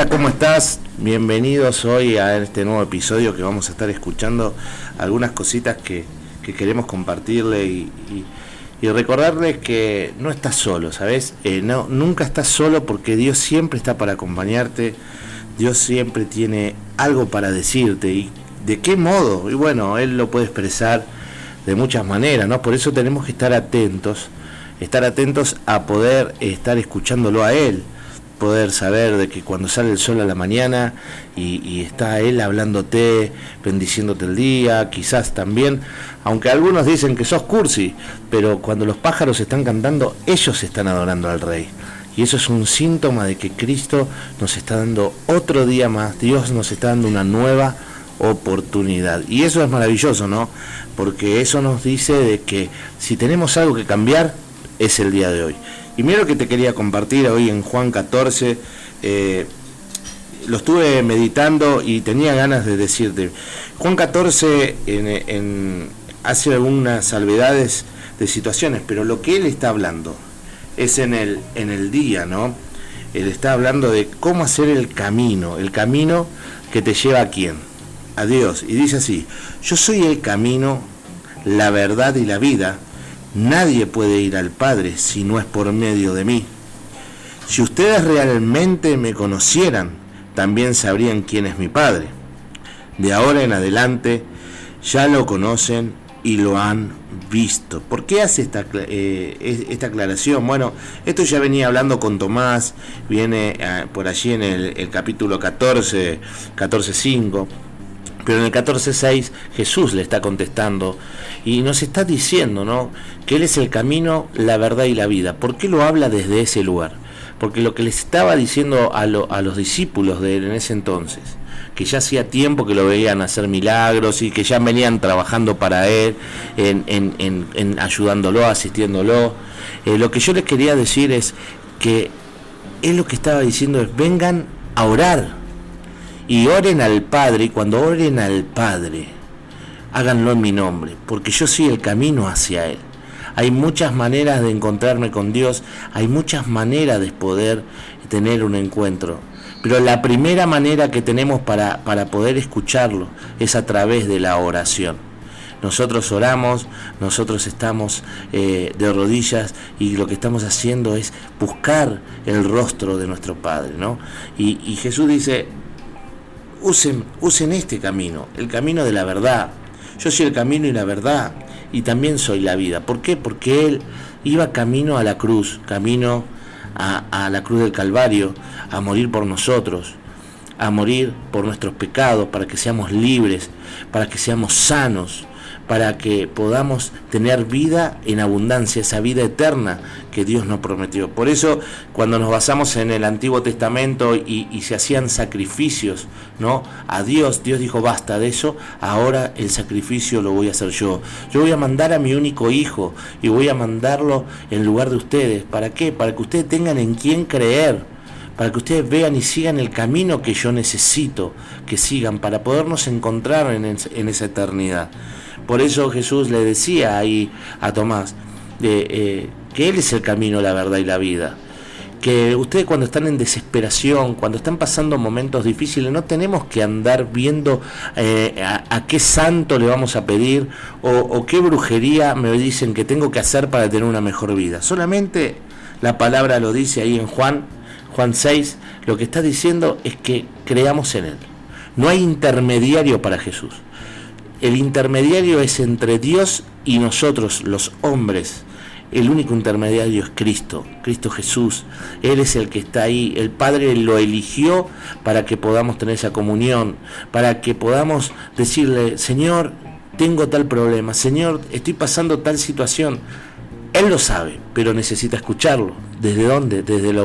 Hola, ¿cómo estás? Bienvenidos hoy a este nuevo episodio que vamos a estar escuchando algunas cositas que, queremos compartirle y, recordarles que no estás solo, ¿sabes? Eh, no, nunca estás solo porque Dios siempre está para acompañarte, Dios siempre tiene algo para decirte y de qué modo, y bueno, Él lo puede expresar de muchas maneras, ¿no? Por eso tenemos que estar atentos, estar atentos a poder estar escuchándolo a Él poder saber de que cuando sale el sol a la mañana y, está él hablándote, bendiciéndote el día, quizás también, aunque algunos dicen que sos cursi, pero cuando los pájaros están cantando, ellos están adorando al rey. Y eso es un síntoma de que Cristo nos está dando otro día más, Dios nos está dando una nueva oportunidad. Y eso es maravilloso, ¿no? Porque eso nos dice de que si tenemos algo que cambiar, es el día de hoy. Y que te quería compartir hoy en Juan 14. Eh, lo estuve meditando y tenía ganas de decirte. Juan 14 hace algunas salvedades de situaciones, pero lo que él está hablando es en el, en el día, ¿no? Él está hablando de cómo hacer el camino, el camino que te lleva a quién, a Dios. Y dice así, yo soy el camino, la verdad y la vida. Nadie puede ir al Padre si no es por medio de mí. Si ustedes realmente me conocieran, también sabrían quién es mi Padre. De ahora en adelante ya lo conocen y lo han visto. ¿Por qué hace esta, eh, esta aclaración? Bueno, esto ya venía hablando con Tomás, viene eh, por allí en el, el capítulo 14, 14.5 pero en el 14.6 Jesús le está contestando y nos está diciendo ¿no? que Él es el camino, la verdad y la vida. ¿Por qué lo habla desde ese lugar? Porque lo que les estaba diciendo a, los discípulos de Él en ese entonces, que ya hacía tiempo que lo veían hacer milagros y que ya venían trabajando para Él, en, ayudándolo, asistiéndolo, eh, lo que yo les quería decir es que Él lo que estaba diciendo es vengan a orar y oren al Padre, y cuando oren al Padre, háganlo en mi nombre, porque yo soy el camino hacia Él. Hay muchas maneras de encontrarme con Dios, hay muchas maneras de poder tener un encuentro. Pero la primera manera que tenemos para, para poder escucharlo es a través de la oración. Nosotros oramos, nosotros estamos eh, de rodillas y lo que estamos haciendo es buscar el rostro de nuestro Padre. ¿no? Y, y Jesús dice, usen, usen este camino, el camino de la verdad. Yo soy el camino y la verdad y también soy la vida. ¿Por qué? Porque Él iba camino a la cruz, camino a, a la cruz del Calvario, a morir por nosotros, a morir por nuestros pecados, para que seamos libres, para que seamos sanos, para que podamos tener vida en abundancia, esa vida eterna que Dios nos prometió. Por eso, cuando nos basamos en el Antiguo Testamento y, se hacían sacrificios, ¿no? A Dios, Dios dijo, basta de eso, ahora el sacrificio lo voy a hacer yo. Yo voy a mandar a mi único hijo y voy a mandarlo en lugar de ustedes. ¿Para qué? Para que ustedes tengan en quién creer para que ustedes vean y sigan el camino que yo necesito que sigan para podernos encontrar en, en esa eternidad. Por eso Jesús le decía ahí a Tomás eh, que Él es el camino, la verdad y la vida. Que ustedes cuando están en desesperación, cuando están pasando momentos difíciles, no tenemos que andar viendo eh, a, qué santo le vamos a pedir o, o qué brujería me dicen que tengo que hacer para tener una mejor vida. Solamente la palabra lo dice ahí en Juan, Juan 6, lo que está diciendo es que creamos en Él. No hay intermediario para Jesús. El intermediario es entre Dios y nosotros, los hombres. El único intermediario es Cristo, Cristo Jesús. Él es el que está ahí. El Padre lo eligió para que podamos tener esa comunión, para que podamos decirle, Señor, tengo tal problema, Señor, estoy pasando tal situación. Él lo sabe, pero necesita escucharlo. ¿Desde dónde? Desde la,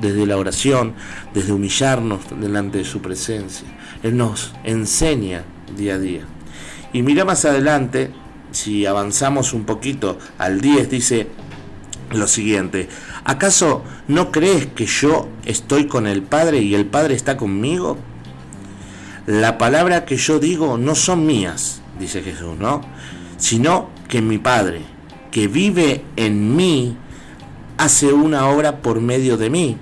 desde la oración, desde humillarnos delante de su presencia. Él nos enseña día a día. Y mira más adelante, si avanzamos un poquito al 10, dice lo siguiente, ¿acaso no crees que yo estoy con el Padre y el Padre está conmigo? La palabra que yo digo no son mías, dice Jesús, ¿no? Sino que mi Padre, que vive en mí, hace una obra por medio de mí.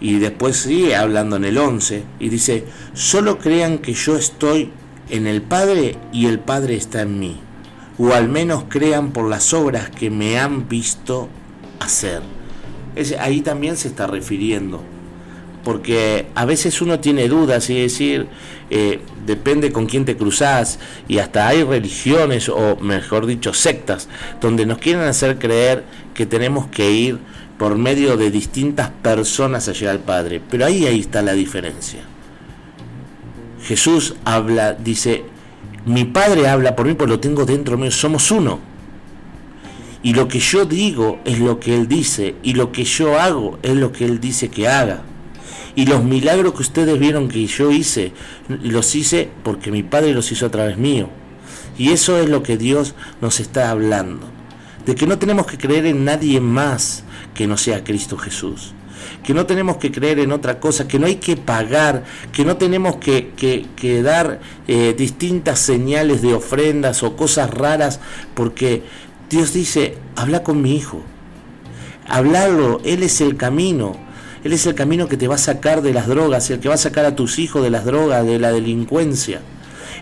Y después sigue hablando en el 11 y dice, solo crean que yo estoy en el Padre y el Padre está en mí. O al menos crean por las obras que me han visto hacer. ahí también se está refiriendo. Porque a veces uno tiene dudas y decir, eh, depende con quién te cruzas y hasta hay religiones o mejor dicho sectas donde nos quieren hacer creer que tenemos que ir por medio de distintas personas a llegar al Padre. Pero ahí, ahí está la diferencia. Jesús habla, dice, mi Padre habla por mí, pues lo tengo dentro mío, somos uno. Y lo que yo digo es lo que Él dice, y lo que yo hago es lo que Él dice que haga. Y los milagros que ustedes vieron que yo hice, los hice porque mi Padre los hizo a través mío. Y eso es lo que Dios nos está hablando. De que no tenemos que creer en nadie más que no sea Cristo Jesús. Que no tenemos que creer en otra cosa, que no hay que pagar, que no tenemos que, que, dar eh, distintas señales de ofrendas o cosas raras, porque Dios dice, habla con mi hijo. Hablarlo, Él es el camino. Él es el camino que te va a sacar de las drogas, el que va a sacar a tus hijos de las drogas, de la delincuencia.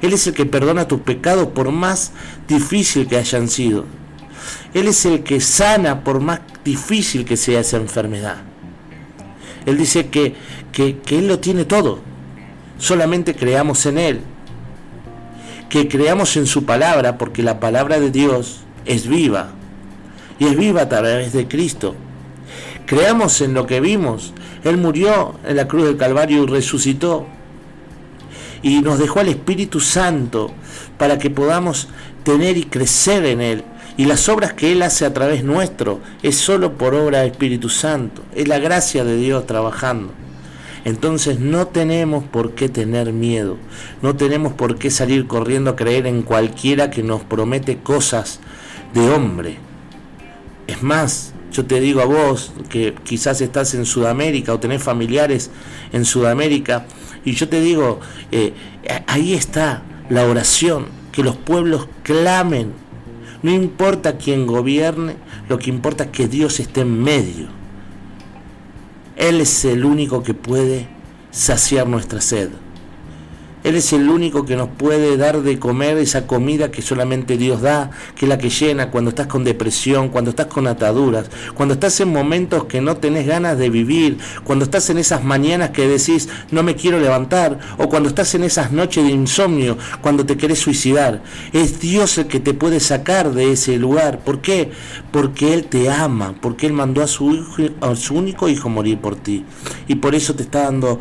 Él es el que perdona tus pecados por más difícil que hayan sido. Él es el que sana por más difícil que sea esa enfermedad. Él dice que, que, Él lo tiene todo. Solamente creamos en Él. Que creamos en su palabra, porque la palabra de Dios es viva. Y es viva a través de Cristo. Creamos en lo que vimos. Él murió en la cruz del Calvario y resucitó. Y nos dejó al Espíritu Santo para que podamos tener y crecer en Él. Y las obras que Él hace a través nuestro es solo por obra del Espíritu Santo. Es la gracia de Dios trabajando. Entonces no tenemos por qué tener miedo. No tenemos por qué salir corriendo a creer en cualquiera que nos promete cosas de hombre. Es más, yo te digo a vos que quizás estás en Sudamérica o tenés familiares en Sudamérica, y yo te digo, eh, ahí está la oración, que los pueblos clamen. No importa quién gobierne, lo que importa es que Dios esté en medio. Él es el único que puede saciar nuestra sed. Él es el único que nos puede dar de comer esa comida que solamente Dios da, que es la que llena cuando estás con depresión, cuando estás con ataduras, cuando estás en momentos que no tenés ganas de vivir, cuando estás en esas mañanas que decís no me quiero levantar, o cuando estás en esas noches de insomnio, cuando te querés suicidar. Es Dios el que te puede sacar de ese lugar. ¿Por qué? Porque Él te ama, porque Él mandó a su, hijo, a su único hijo morir por ti. Y por eso te está dando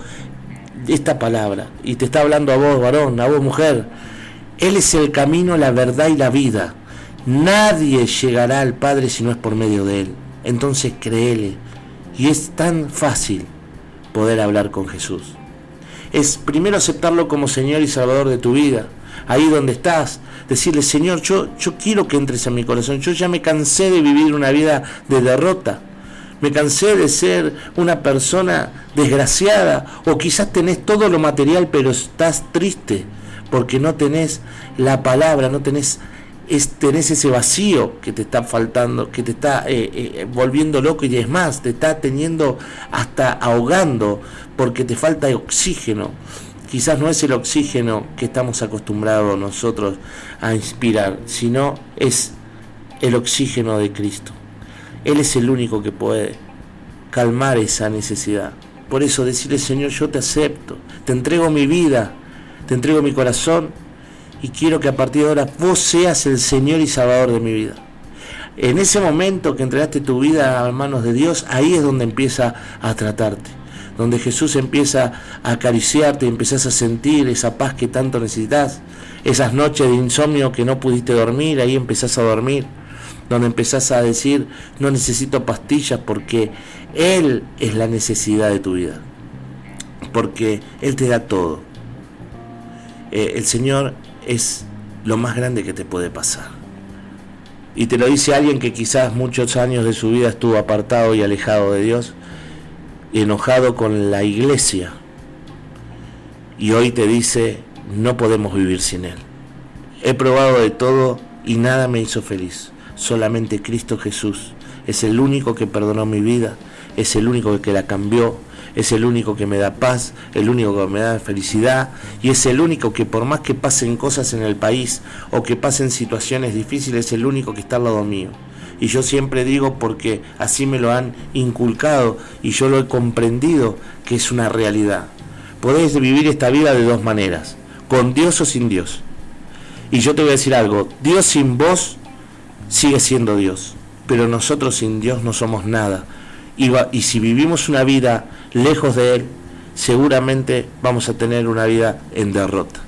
esta palabra y te está hablando a vos, varón, a vos, mujer. Él es el camino, la verdad y la vida. Nadie llegará al Padre si no es por medio de Él. Entonces créele. Y es tan fácil poder hablar con Jesús. Es primero aceptarlo como Señor y Salvador de tu vida. Ahí donde estás, decirle, Señor, yo, yo quiero que entres en mi corazón. Yo ya me cansé de vivir una vida de derrota. Me cansé de ser una persona desgraciada o quizás tenés todo lo material pero estás triste porque no tenés la palabra, no tenés, tenés ese vacío que te está faltando, que te está eh, eh, volviendo loco y es más, te está teniendo hasta ahogando porque te falta oxígeno. Quizás no es el oxígeno que estamos acostumbrados nosotros a inspirar, sino es el oxígeno de Cristo. Él es el único que puede calmar esa necesidad. Por eso decirle, Señor, yo te acepto, te entrego mi vida, te entrego mi corazón y quiero que a partir de ahora vos seas el Señor y Salvador de mi vida. En ese momento que entregaste tu vida a manos de Dios, ahí es donde empieza a tratarte, donde Jesús empieza a acariciarte y empiezas a sentir esa paz que tanto necesitas, esas noches de insomnio que no pudiste dormir, ahí empezás a dormir donde empezás a decir, no necesito pastillas porque Él es la necesidad de tu vida, porque Él te da todo. Eh, el Señor es lo más grande que te puede pasar. Y te lo dice alguien que quizás muchos años de su vida estuvo apartado y alejado de Dios, enojado con la iglesia. Y hoy te dice, no podemos vivir sin Él. He probado de todo y nada me hizo feliz. Solamente Cristo Jesús es el único que perdonó mi vida, es el único que la cambió, es el único que me da paz, el único que me da felicidad y es el único que por más que pasen cosas en el país o que pasen situaciones difíciles, es el único que está al lado mío. Y yo siempre digo porque así me lo han inculcado y yo lo he comprendido que es una realidad. Podés vivir esta vida de dos maneras, con Dios o sin Dios. Y yo te voy a decir algo, Dios sin vos sigue siendo Dios, pero nosotros sin Dios no somos nada. Y, y si vivimos una vida lejos de Él, seguramente vamos a tener una vida en derrota.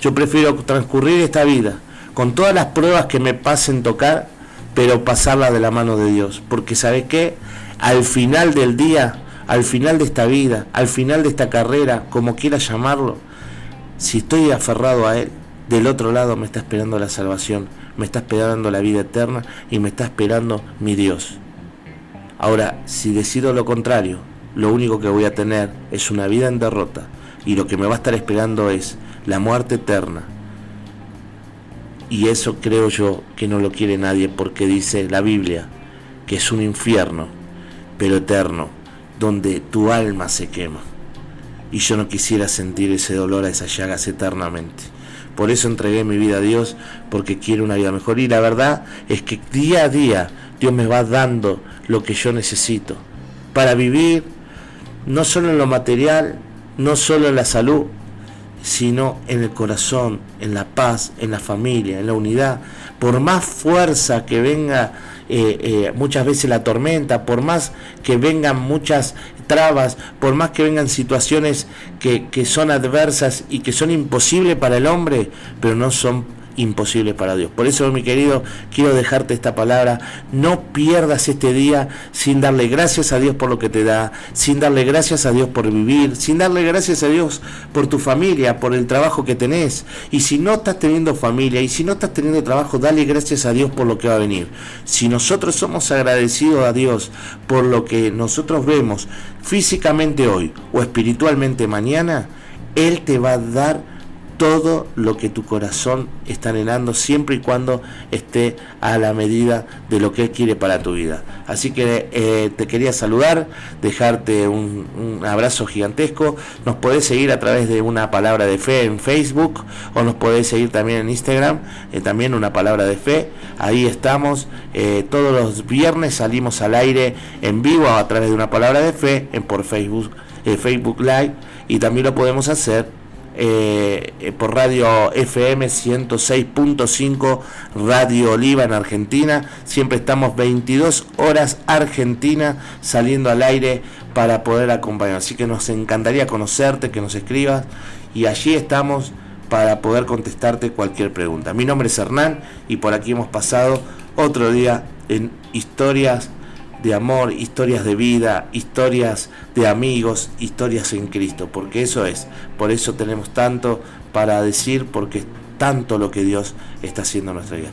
Yo prefiero transcurrir esta vida con todas las pruebas que me pasen tocar, pero pasarla de la mano de Dios. Porque ¿sabe qué? Al final del día, al final de esta vida, al final de esta carrera, como quiera llamarlo, si estoy aferrado a Él, del otro lado me está esperando la salvación, me está esperando la vida eterna y me está esperando mi Dios. Ahora, si decido lo contrario, lo único que voy a tener es una vida en derrota y lo que me va a estar esperando es la muerte eterna. Y eso creo yo que no lo quiere nadie porque dice la Biblia que es un infierno, pero eterno, donde tu alma se quema. Y yo no quisiera sentir ese dolor a esas llagas eternamente. Por eso entregué mi vida a Dios, porque quiero una vida mejor. Y la verdad es que día a día Dios me va dando lo que yo necesito para vivir, no solo en lo material, no solo en la salud, sino en el corazón, en la paz, en la familia, en la unidad. Por más fuerza que venga eh, eh, muchas veces la tormenta, por más que vengan muchas trabas, por más que vengan situaciones que, que son adversas y que son imposibles para el hombre, pero no son imposible para Dios. Por eso, mi querido, quiero dejarte esta palabra. No pierdas este día sin darle gracias a Dios por lo que te da, sin darle gracias a Dios por vivir, sin darle gracias a Dios por tu familia, por el trabajo que tenés. Y si no estás teniendo familia y si no estás teniendo trabajo, dale gracias a Dios por lo que va a venir. Si nosotros somos agradecidos a Dios por lo que nosotros vemos físicamente hoy o espiritualmente mañana, Él te va a dar todo lo que tu corazón está anhelando siempre y cuando esté a la medida de lo que Él quiere para tu vida. Así que eh, te quería saludar, dejarte un, abrazo gigantesco. Nos podés seguir a través de una palabra de fe en Facebook o nos podés seguir también en Instagram, eh, también una palabra de fe. Ahí estamos. Eh, todos los viernes salimos al aire en vivo a través de una palabra de fe en, por Facebook, Facebook Live y también lo podemos hacer eh, eh, por radio FM 106.5 Radio Oliva en Argentina. Siempre estamos 22 horas Argentina saliendo al aire para poder acompañar. Así que nos encantaría conocerte, que nos escribas y allí estamos para poder contestarte cualquier pregunta. Mi nombre es Hernán y por aquí hemos pasado otro día en historias de amor, historias de vida, historias de amigos, historias en Cristo, porque eso es, por eso tenemos tanto para decir, porque es tanto lo que Dios está haciendo en nuestra vida.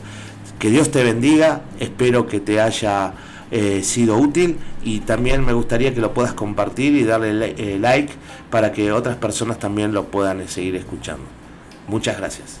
Que Dios te bendiga, espero que te haya eh, sido útil y también me gustaría que lo puedas compartir y darle eh, like para que otras personas también lo puedan seguir escuchando. Muchas gracias.